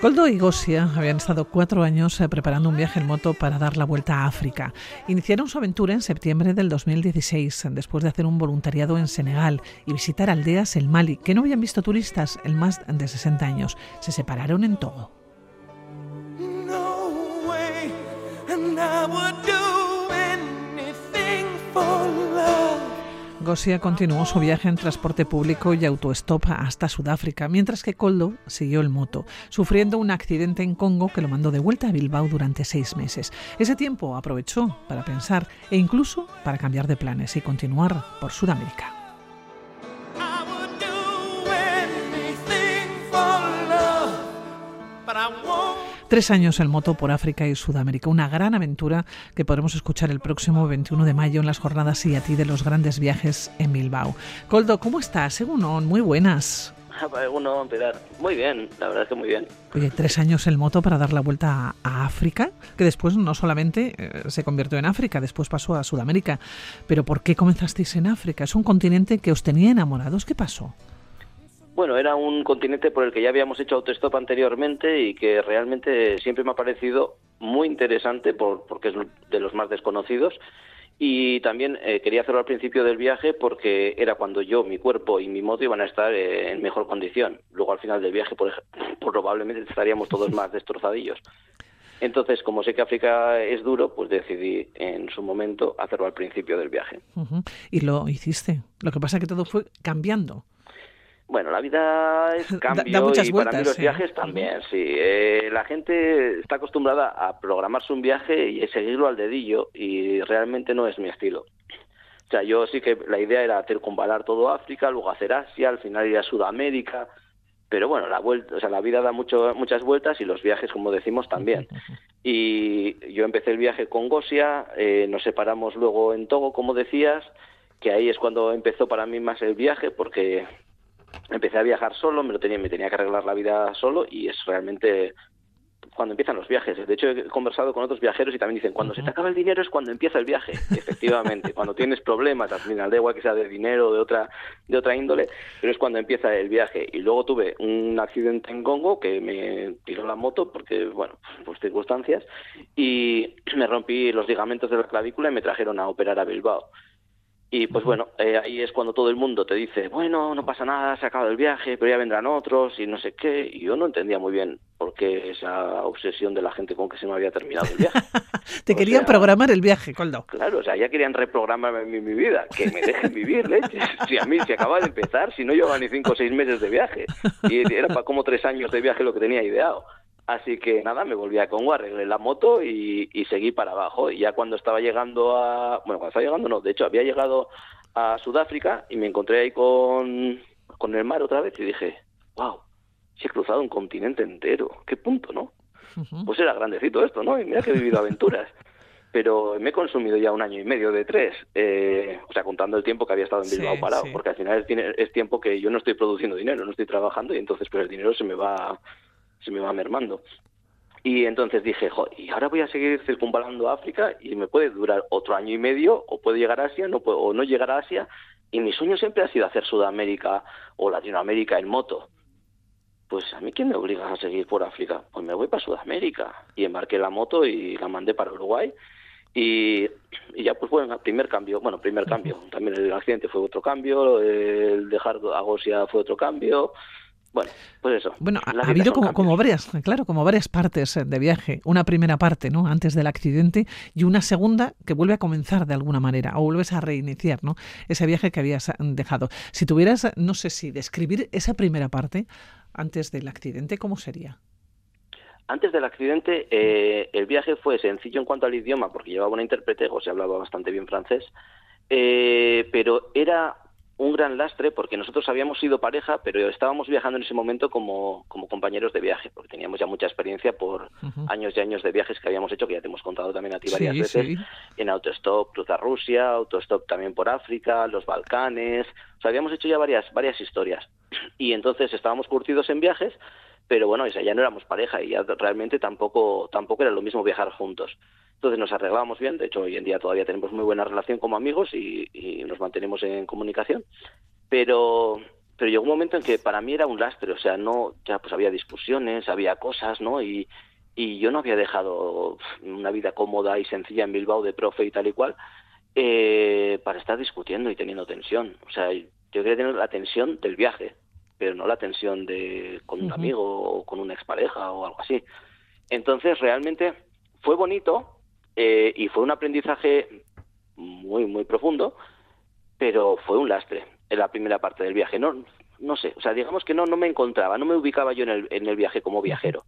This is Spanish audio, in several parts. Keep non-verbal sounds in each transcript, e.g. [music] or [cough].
Coldo y Gosia habían estado cuatro años eh, preparando un viaje en moto para dar la vuelta a África. Iniciaron su aventura en septiembre del 2016, después de hacer un voluntariado en Senegal y visitar aldeas en Mali que no habían visto turistas en más de 60 años. Se separaron en Togo. Gosia continuó su viaje en transporte público y autostop hasta Sudáfrica, mientras que Coldo siguió el moto, sufriendo un accidente en Congo que lo mandó de vuelta a Bilbao durante seis meses. Ese tiempo aprovechó para pensar e incluso para cambiar de planes y continuar por Sudamérica. Tres años en moto por África y Sudamérica, una gran aventura que podremos escuchar el próximo 21 de mayo en las jornadas y a ti de los grandes viajes en Bilbao. Coldo, ¿cómo estás? Según muy buenas. Uno, Muy bien, la verdad es que muy bien. Oye, tres años en moto para dar la vuelta a, África, que después no solamente eh, se convirtió en África, después pasó a Sudamérica. Pero ¿por qué comenzasteis en África? Es un continente que os tenía enamorados. ¿Qué pasó? Bueno, era un continente por el que ya habíamos hecho autostop anteriormente y que realmente siempre me ha parecido muy interesante por, porque es de los más desconocidos. Y también eh, quería hacerlo al principio del viaje porque era cuando yo, mi cuerpo y mi moto iban a estar eh, en mejor condición. Luego al final del viaje por, [laughs] probablemente estaríamos todos más destrozadillos. Entonces, como sé que África es duro, pues decidí en su momento hacerlo al principio del viaje. Y lo hiciste. Lo que pasa es que todo fue cambiando. Bueno, la vida es [laughs] cambio muchas y vueltas, para mí los viajes también, sí. Eh, la gente está acostumbrada a programarse un viaje y seguirlo al dedillo y realmente no es mi estilo. O sea, yo sí que la idea era circunvalar todo África, luego hacer Asia, al final ir a Sudamérica, pero bueno, la vuelta, o sea, la vida da mucho, muchas vueltas y los viajes, como decimos, también. Y yo empecé el viaje con Gosia, eh, nos separamos luego en Togo, como decías, que ahí es cuando empezó para mí más el viaje, porque empecé a viajar solo, me lo tenía, me tenía que arreglar la vida solo y es realmente cuando empiezan los viajes. De hecho, he conversado con otros viajeros y también dicen, cuando se te acaba el dinero es cuando empieza el viaje. [laughs] efectivamente, cuando tienes problemas, al final, da igual que sea de dinero o de otra, de otra índole, pero es cuando empieza el viaje. Y luego tuve un accidente en Congo que me tiró la moto porque, bueno, por circunstancias, y me rompí los ligamentos de la clavícula y me trajeron a operar a Bilbao. Y pues bueno, eh, ahí es cuando todo el mundo te dice, bueno, no pasa nada, se ha acabado el viaje, pero ya vendrán otros y no sé qué. Y yo no entendía muy bien por qué esa obsesión de la gente con que se me había terminado el viaje. [laughs] te querían programar el viaje, Coldo. Claro, o sea, ya querían reprogramarme mi, mi vida, que me dejen vivir, leche. [laughs] Si a mí se acaba de empezar, si no llevaba ni cinco o seis meses de viaje. Y era para como tres años de viaje lo que tenía ideado. Así que nada, me volví a Congo, arreglé la moto y, seguí para abajo. Y ya cuando estaba llegando a... Bueno, cuando estaba llegando, no, de hecho había llegado a Sudáfrica y me encontré ahí con, con el mar otra vez y dije, wow, he cruzado un continente entero, qué punto, ¿no? Pues era grandecito esto, ¿no? Y mira que he vivido aventuras. [laughs] Pero me he consumido ya un año y medio de tres, eh, o sea, contando el tiempo que había estado en Bilbao parado, porque al final es, es tiempo que yo no estoy produciendo dinero, no estoy trabajando y entonces pues el dinero se me va se me va mermando. Y entonces dije, jo, y ahora voy a seguir circunvalando África y me puede durar otro año y medio, o puedo llegar a Asia, no puedo, o no llegar a Asia. Y mi sueño siempre ha sido hacer Sudamérica o Latinoamérica en moto. Pues a mí, ¿quién me obliga a seguir por África? Pues me voy para Sudamérica. Y embarqué la moto y la mandé para Uruguay. Y, y ya, pues bueno, primer cambio. Bueno, primer cambio. También el accidente fue otro cambio, el dejar a Gosia fue otro cambio. Bueno, pues eso. Bueno, ha, habido como, como, varias, claro, como varias partes eh, de viaje. Una primera parte, ¿no? Antes del accidente y una segunda que vuelve a comenzar de alguna manera o vuelves a reiniciar, ¿no? Ese viaje que habías eh, dejado. Si tuvieras, eh, no sé si describir esa primera parte antes del accidente, ¿cómo sería? Antes del accidente, el viaje fue sencillo en cuanto al idioma, porque llevaba una intérprete, o se hablaba bastante bien francés, pero era un gran lastre porque nosotros habíamos sido pareja, pero estábamos viajando en ese momento como, como compañeros de viaje, porque teníamos ya mucha experiencia por años y años de viajes que habíamos hecho, que ya te hemos contado también a ti varias veces, en autostop, cruzar Rusia, autostop también por África, los Balcanes, o sea, habíamos hecho ya varias, varias historias. Y entonces estábamos curtidos en viajes, pero bueno, ya no éramos pareja y ya realmente tampoco, tampoco era lo mismo viajar juntos. Entonces nos arreglábamos bien, de hecho hoy en día todavía tenemos muy buena relación como amigos y, y nos mantenemos en comunicación, pero pero llegó un momento en que para mí era un lastre, o sea, no, ya pues había discusiones, había cosas, ¿no? Y, y yo no había dejado una vida cómoda y sencilla en Bilbao de profe y tal y cual eh, para estar discutiendo y teniendo tensión. O sea, yo quería tener la tensión del viaje, pero no la tensión de con un amigo o con una expareja o algo así. Entonces, realmente fue bonito eh, y fue un aprendizaje muy, muy profundo, pero fue un lastre en la primera parte del viaje. No, no sé, o sea, digamos que no, no me encontraba, no me ubicaba yo en el, en el viaje como viajero.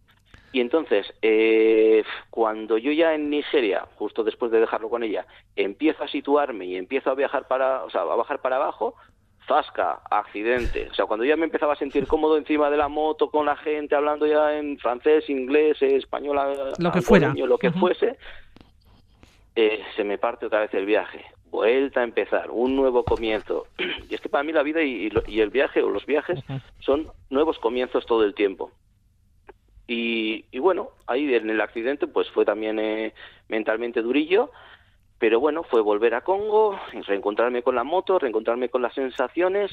Y entonces, eh, cuando yo ya en Nigeria, justo después de dejarlo con ella, empiezo a situarme y empiezo a viajar para, o sea, a bajar para abajo, zasca, accidente. O sea, cuando ya me empezaba a sentir cómodo encima de la moto con la gente, hablando ya en francés, inglés, español, lo que fuera, lo que fuese, eh, se me parte otra vez el viaje vuelta a empezar, un nuevo comienzo. [clears throat] Y es que para mí la vida y, el viaje o los viajes son nuevos comienzos todo el tiempo. Y, bueno, ahí en el accidente pues fue también eh, mentalmente durillo, pero bueno, fue volver a Congo, reencontrarme con la moto, reencontrarme con las sensaciones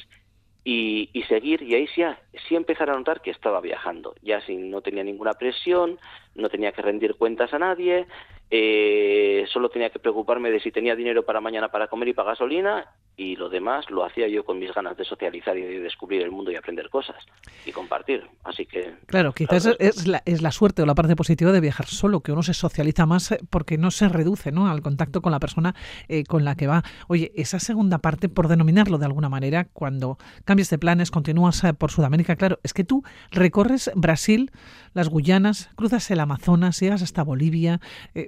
y, seguir y ahí sí, sí empezar a notar que estaba viajando, ya sin no tenía ninguna presión, no tenía que rendir cuentas a nadie, eh, solo tenía que preocuparme de si tenía dinero para mañana para comer y para gasolina y lo demás lo hacía yo con mis ganas de socializar y de descubrir el mundo y aprender cosas y compartir. Así que... Claro, quizás es, la, es la suerte o la parte positiva de viajar solo, que uno se socializa más eh, porque no se reduce ¿no? al contacto con la persona eh, con la que va. Oye, esa segunda parte, por denominarlo de alguna manera, cuando cambias de planes, continúas por Sudamérica, claro, es que tú recorres Brasil, las Guyanas, cruzas el Amazonas, llegas hasta Bolivia,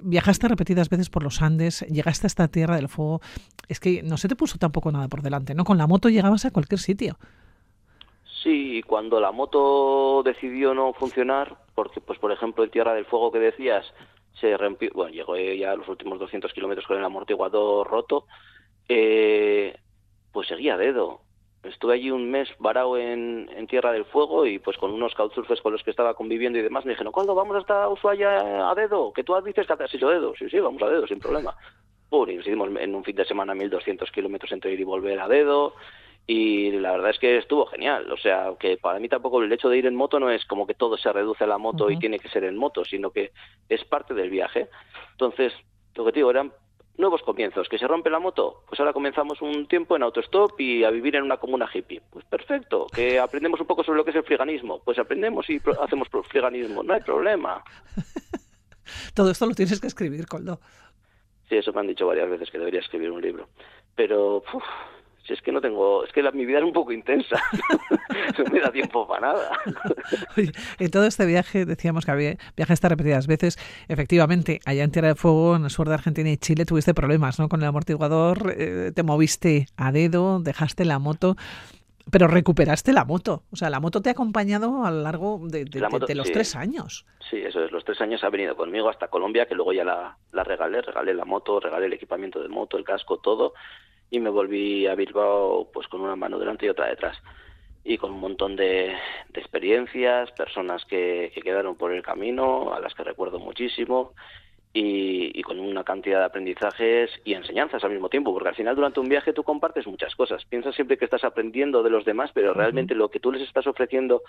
viajaste repetidas veces por los Andes, llegaste a esta Tierra del Fuego. Es que no se te puso tampoco nada por delante, ¿no? Con la moto llegabas a cualquier sitio. Sí, cuando la moto decidió no funcionar, porque, pues, por ejemplo, en Tierra del Fuego que decías, se rompió, bueno, llegó ya a los últimos 200 kilómetros con el amortiguador roto, eh, pues seguía dedo. Estuve allí un mes varado en, Tierra del Fuego y pues con unos couchsurfers con los que estaba conviviendo y demás me dijeron, ¿cuándo vamos hasta Ushuaia a dedo? Que tú dices que has hecho dedo. Sí, sí, vamos a dedo, sin problema. Y hicimos en un fin de semana 1.200 kilómetros entre ir y volver a dedo y la verdad es que estuvo genial. O sea, que para mí tampoco el hecho de ir en moto no es como que todo se reduce a la moto y tiene que ser en moto, sino que es parte del viaje. Entonces, lo que te digo, eran nuevos comienzos. ¿Que se rompe la moto? Pues ahora comenzamos un tiempo en autostop y a vivir en una comuna hippie. Pues perfecto. ¿Que [laughs] aprendemos un poco sobre lo que es el friganismo? Pues aprendemos y hacemos friganismo. No hay problema. [laughs] Todo esto lo tienes que escribir, Coldo. Sí, eso me han dicho varias veces que debería escribir un libro. Pero si es que no tengo, es que la, mi vida es un poco intensa, [laughs] no me da tiempo para nada. [laughs] en todo este viaje, decíamos que había viajaste repetidas veces, efectivamente, allá en Tierra de Fuego, en el sur de Argentina y Chile, tuviste problemas ¿no? con el amortiguador, eh, te moviste a dedo, dejaste la moto, pero recuperaste la moto. O sea, la moto te ha acompañado a lo largo de, los tres años. Sí, eso es. Los tres años ha venido conmigo hasta Colombia, que luego ya la, la regalé. Regalé la moto, regalé el equipamiento de moto, el casco, todo y me volví a Bilbao pues con una mano delante y otra detrás y con un montón de, experiencias, personas que, que, quedaron por el camino, a las que recuerdo muchísimo, y, con una cantidad de aprendizajes y enseñanzas al mismo tiempo, porque al final durante un viaje tú compartes muchas cosas. Piensas siempre que estás aprendiendo de los demás, pero realmente lo que tú les estás ofreciendo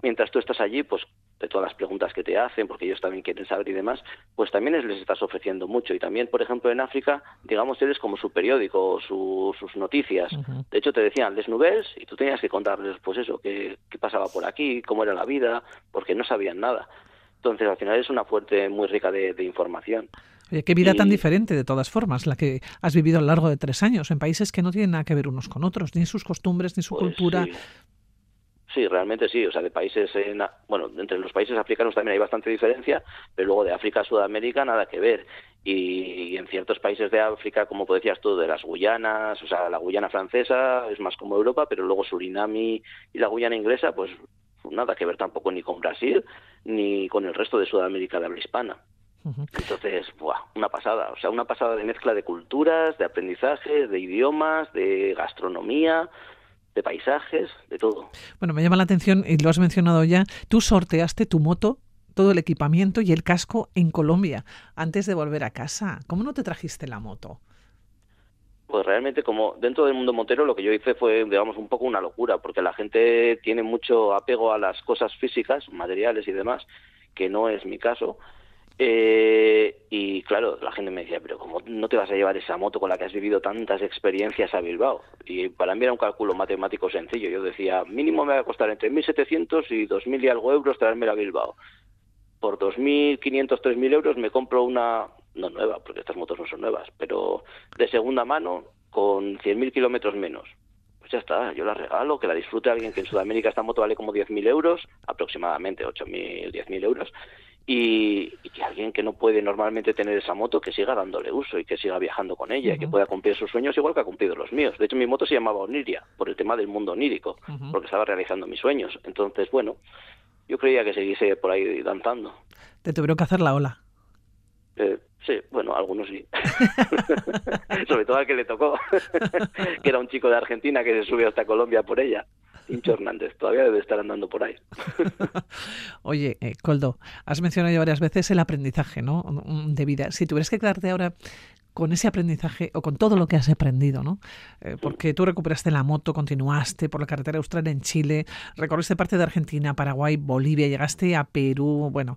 mientras tú estás allí, pues de todas las preguntas que te hacen, porque ellos también quieren saber y demás, pues también les estás ofreciendo mucho. Y también, por ejemplo, en África, digamos, eres como su periódico, sus noticias. De hecho, te decían, les nouvelles, y tú tenías que contarles, pues eso, qué, qué pasaba por aquí, cómo era la vida, porque no sabían nada. Entonces, al final es una fuente muy rica de, información. Oye, qué vida tan diferente, de todas formas, la que has vivido a lo largo de tres años, en países que no tienen nada que ver unos con otros, ni sus costumbres, ni su pues cultura. Sí. realmente sí. O sea, de países, bueno, entre los países africanos también hay bastante diferencia, pero luego de África a Sudamérica nada que ver. Y, en ciertos países de África, como decías tú, de las Guyanas, o sea, la Guyana francesa es más como Europa, pero luego Surinami y la Guyana inglesa, pues nada que ver tampoco ni con Brasil ni con el resto de Sudamérica de habla hispana. Entonces, buah, una pasada, o sea, una pasada de mezcla de culturas, de aprendizaje, de idiomas, de gastronomía, de paisajes, de todo. Bueno, me llama la atención, y lo has mencionado ya, tú sorteaste tu moto, todo el equipamiento y el casco en Colombia antes de volver a casa. ¿Cómo no te trajiste la moto? Pues realmente como dentro del mundo motero lo que yo hice fue, digamos, un poco una locura, porque la gente tiene mucho apego a las cosas físicas, materiales y demás, que no es mi caso. Eh, y claro, la gente me decía, pero ¿cómo no te vas a llevar esa moto con la que has vivido tantas experiencias a Bilbao? Y para mí era un cálculo matemático sencillo. Yo decía, mínimo me va a costar entre 1.700 y 2.000 y algo euros traerme a Bilbao. Por 2.500, 3.000 euros me compro una, no nueva, porque estas motos no son nuevas, pero de segunda mano con 100.000 kilómetros menos. Pues ya está, yo la regalo, que la disfrute alguien que en Sudamérica esta moto vale como 10.000 euros, aproximadamente 8.000, 10.000 euros, y, que alguien que no puede normalmente tener esa moto que siga dándole uso y que siga viajando con ella, y que pueda cumplir sus sueños igual que ha cumplido los míos. De hecho, mi moto se llamaba Oniria, por el tema del mundo onírico, porque estaba realizando mis sueños. Entonces, bueno, yo creía que seguise por ahí danzando. Te tuvieron que hacer la ola. Eh, sí, bueno, algunos sí. [laughs] [laughs] Sobre todo al que le tocó, [laughs] que era un chico de Argentina que se subió hasta Colombia por ella. Hincho Hernández, todavía debe estar andando por ahí. Oye, eh, Coldo, has mencionado ya varias veces el aprendizaje ¿no? de vida. Si tuvieras que quedarte ahora con ese aprendizaje o con todo lo que has aprendido, ¿no? Eh, porque tú recuperaste la moto, continuaste por la carretera austral en Chile, recorriste parte de Argentina, Paraguay, Bolivia, llegaste a Perú, bueno,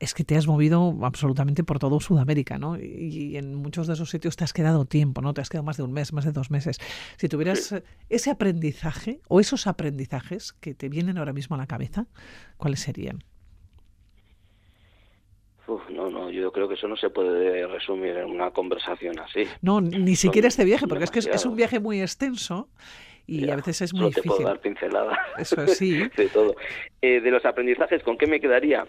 es que te has movido absolutamente por todo Sudamérica, ¿no? Y, en muchos de esos sitios te has quedado tiempo, ¿no? Te has quedado más de un mes, más de dos meses. Si tuvieras ese aprendizaje o esos aprendizajes que te vienen ahora mismo a la cabeza, ¿cuáles serían? No, no, yo creo que eso no se puede resumir en una conversación así. No, ni siquiera este viaje, porque es que es, un viaje muy extenso y a veces es muy difícil. Te puedo dar pinceladas. Eso sí. [laughs] de todo. Eh, de los aprendizajes, ¿con qué me quedaría?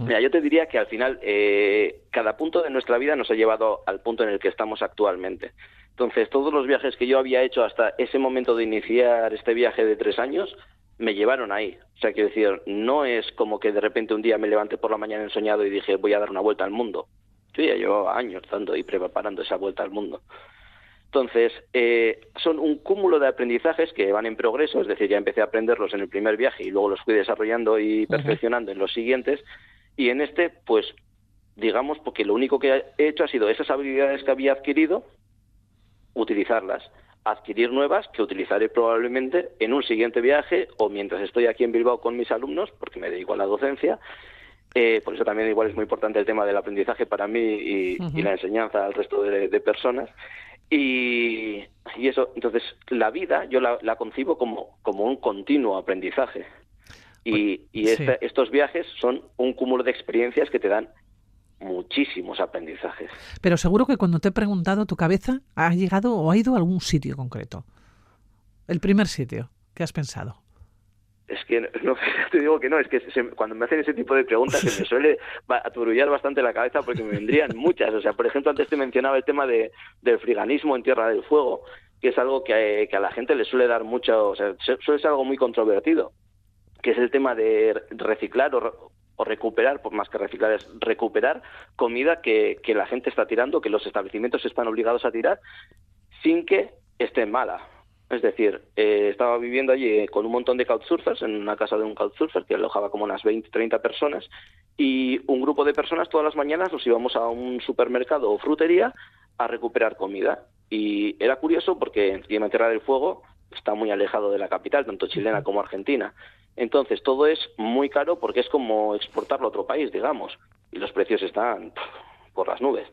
Mira, yo te diría que al final eh, cada punto de nuestra vida nos ha llevado al punto en el que estamos actualmente. Entonces, todos los viajes que yo había hecho hasta ese momento de iniciar este viaje de tres años, me llevaron ahí. O sea, quiero decir, no es como que de repente un día me levanté por la mañana ensoñado y dije voy a dar una vuelta al mundo. Yo ya llevaba años dando y preparando esa vuelta al mundo. Entonces, eh, son un cúmulo de aprendizajes que van en progreso, es decir, ya empecé a aprenderlos en el primer viaje y luego los fui desarrollando y perfeccionando en los siguientes. Y en este, pues, digamos, porque lo único que he hecho ha sido esas habilidades que había adquirido, utilizarlas adquirir nuevas que utilizaré probablemente en un siguiente viaje o mientras estoy aquí en Bilbao con mis alumnos, porque me dedico a la docencia. Eh, por eso también igual es muy importante el tema del aprendizaje para mí y, la enseñanza al resto de, personas. Y, eso, entonces, la vida yo la, concibo como, como un continuo aprendizaje. Y, pues, y estos viajes son un cúmulo de experiencias que te dan muchísimos aprendizajes. Pero seguro que cuando te he preguntado, tu cabeza ha llegado o ha ido a algún sitio concreto. El primer sitio que has pensado. Es que no, [laughs] te digo que no, es que cuando me hacen ese tipo de preguntas se me suele aturullar bastante la cabeza porque me vendrían [laughs] muchas. O sea, por ejemplo, antes te mencionaba el tema de, del friganismo en Tierra del Fuego, que es algo que, que a la gente le suele dar mucho, o sea, suele ser algo muy controvertido, que es el tema de reciclar o, o recuperar, por más que reciclar, es recuperar comida que, que la gente está tirando, que los establecimientos están obligados a tirar, sin que esté mala. Es decir, eh, estaba viviendo allí con un montón de couchsurfers, en una casa de un couchsurfer que alojaba como unas 20, 30 personas, y un grupo de personas todas las mañanas nos íbamos a un supermercado o frutería a recuperar comida. Y era curioso porque encima Tierra del Fuego está muy alejado de la capital, tanto chilena como argentina. Entonces, todo es muy caro porque es como exportarlo a otro país, digamos, y los precios están por las nubes.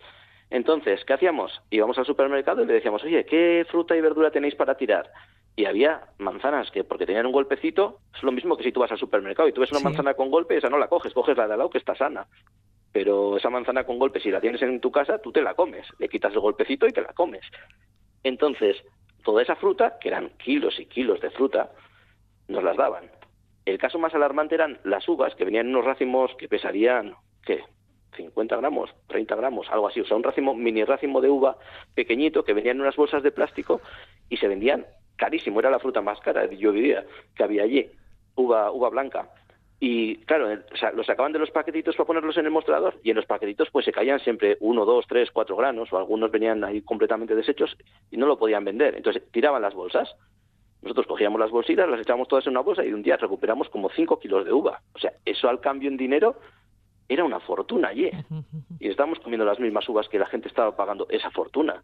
Entonces, ¿qué hacíamos? Íbamos al supermercado y le decíamos, oye, ¿qué fruta y verdura tenéis para tirar? Y había manzanas que, porque tenían un golpecito, es lo mismo que si tú vas al supermercado y tú ves una manzana con golpe, esa no la coges, coges la de al lado que está sana. Pero esa manzana con golpe, si la tienes en tu casa, tú te la comes, le quitas el golpecito y te la comes. Entonces, toda esa fruta, que eran kilos y kilos de fruta, nos las daban. El caso más alarmante eran las uvas, que venían en unos racimos que pesarían, ¿qué? 50 gramos, 30 gramos, algo así. O sea, un racimo, mini racimo de uva pequeñito que venían en unas bolsas de plástico y se vendían carísimo. Era la fruta más cara, yo diría, que había allí. Uva, uva blanca. Y claro, o los sacaban de los paquetitos para ponerlos en el mostrador y en los paquetitos pues se caían siempre uno, dos, tres, cuatro granos o algunos venían ahí completamente deshechos y no lo podían vender. Entonces tiraban las bolsas. Nosotros cogíamos las bolsitas, las echábamos todas en una bolsa y un día recuperamos como cinco kilos de uva. O sea, eso al cambio en dinero era una fortuna allí. Y estábamos comiendo las mismas uvas que la gente estaba pagando esa fortuna.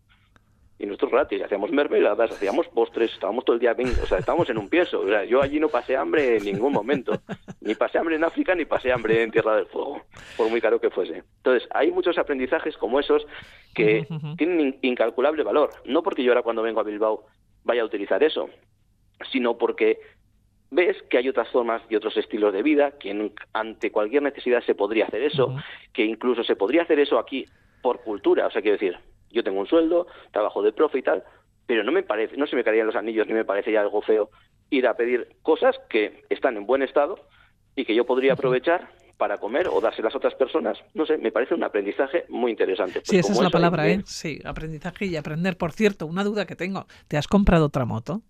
Y nosotros gratis, hacíamos mermeladas, hacíamos postres, estábamos todo el día, o sea, estábamos en un piezo. O sea, yo allí no pasé hambre en ningún momento. Ni pasé hambre en África, ni pasé hambre en Tierra del Fuego, por muy caro que fuese. Entonces, hay muchos aprendizajes como esos que tienen incalculable valor. No porque yo ahora cuando vengo a Bilbao vaya a utilizar eso, sino porque ves que hay otras formas y otros estilos de vida, que ante cualquier necesidad se podría hacer eso, que incluso se podría hacer eso aquí por cultura. O sea, quiero decir, yo tengo un sueldo, trabajo de profe y tal, pero no me parece, no se me caerían los anillos ni me parecería algo feo ir a pedir cosas que están en buen estado y que yo podría aprovechar para comer o dárselas a otras personas. No sé, me parece un aprendizaje muy interesante. sí, esa es la palabra, ¿eh? Sí, aprendizaje y aprender. Por cierto, una duda que tengo, ¿te has comprado otra moto?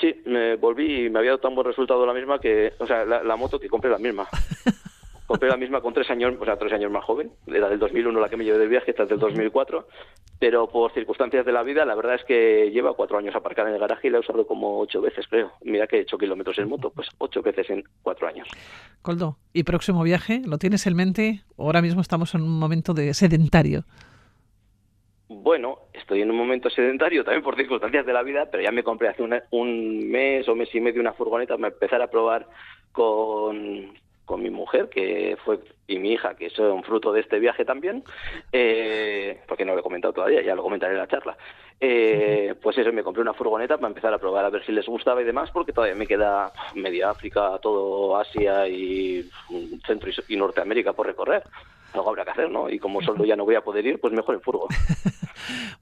Sí, me volví y me había dado tan buen resultado la misma que, o sea, la, la moto que compré la misma. [laughs] compré la misma con tres años, o sea, tres años más joven. Era del 2001 la que me llevé de viaje, esta es del 2004. Pero por circunstancias de la vida, la verdad es que lleva cuatro años aparcada en el garaje y la he usado como ocho veces, creo. Mira que he hecho kilómetros en moto, pues ocho veces en cuatro años. Coldo, ¿y próximo viaje? ¿Lo tienes en mente? Ahora mismo estamos en un momento de sedentario. Bueno, estoy en un momento sedentario también por circunstancias de la vida, pero ya me compré hace un mes o mes y medio una furgoneta para empezar a probar con, con mi mujer, que fue, y mi hija, que son fruto de este viaje también, eh, porque no lo he comentado todavía, ya lo comentaré en la charla. Eh, pues eso, me compré una furgoneta para empezar a probar a ver si les gustaba y demás, porque todavía me queda media África, todo Asia y Centro y Norteamérica por recorrer algo habrá que hacer, ¿no? Y como [laughs] solo ya no voy a poder ir, pues mejor en furgo.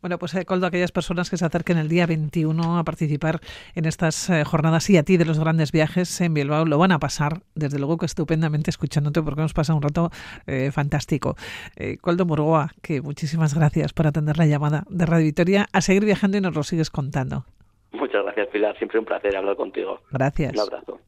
Bueno, pues eh, Coldo, aquellas personas que se acerquen el día 21 a participar en estas eh, jornadas y a ti de los grandes viajes en Bilbao lo van a pasar, desde luego que estupendamente escuchándote porque hemos pasado un rato eh, fantástico. Coldo Murgoa, que muchísimas gracias por atender la llamada de Radio Victoria, a seguir viajando y nos lo sigues contando. Muchas gracias, Pilar. Siempre un placer hablar contigo. Gracias. Un abrazo.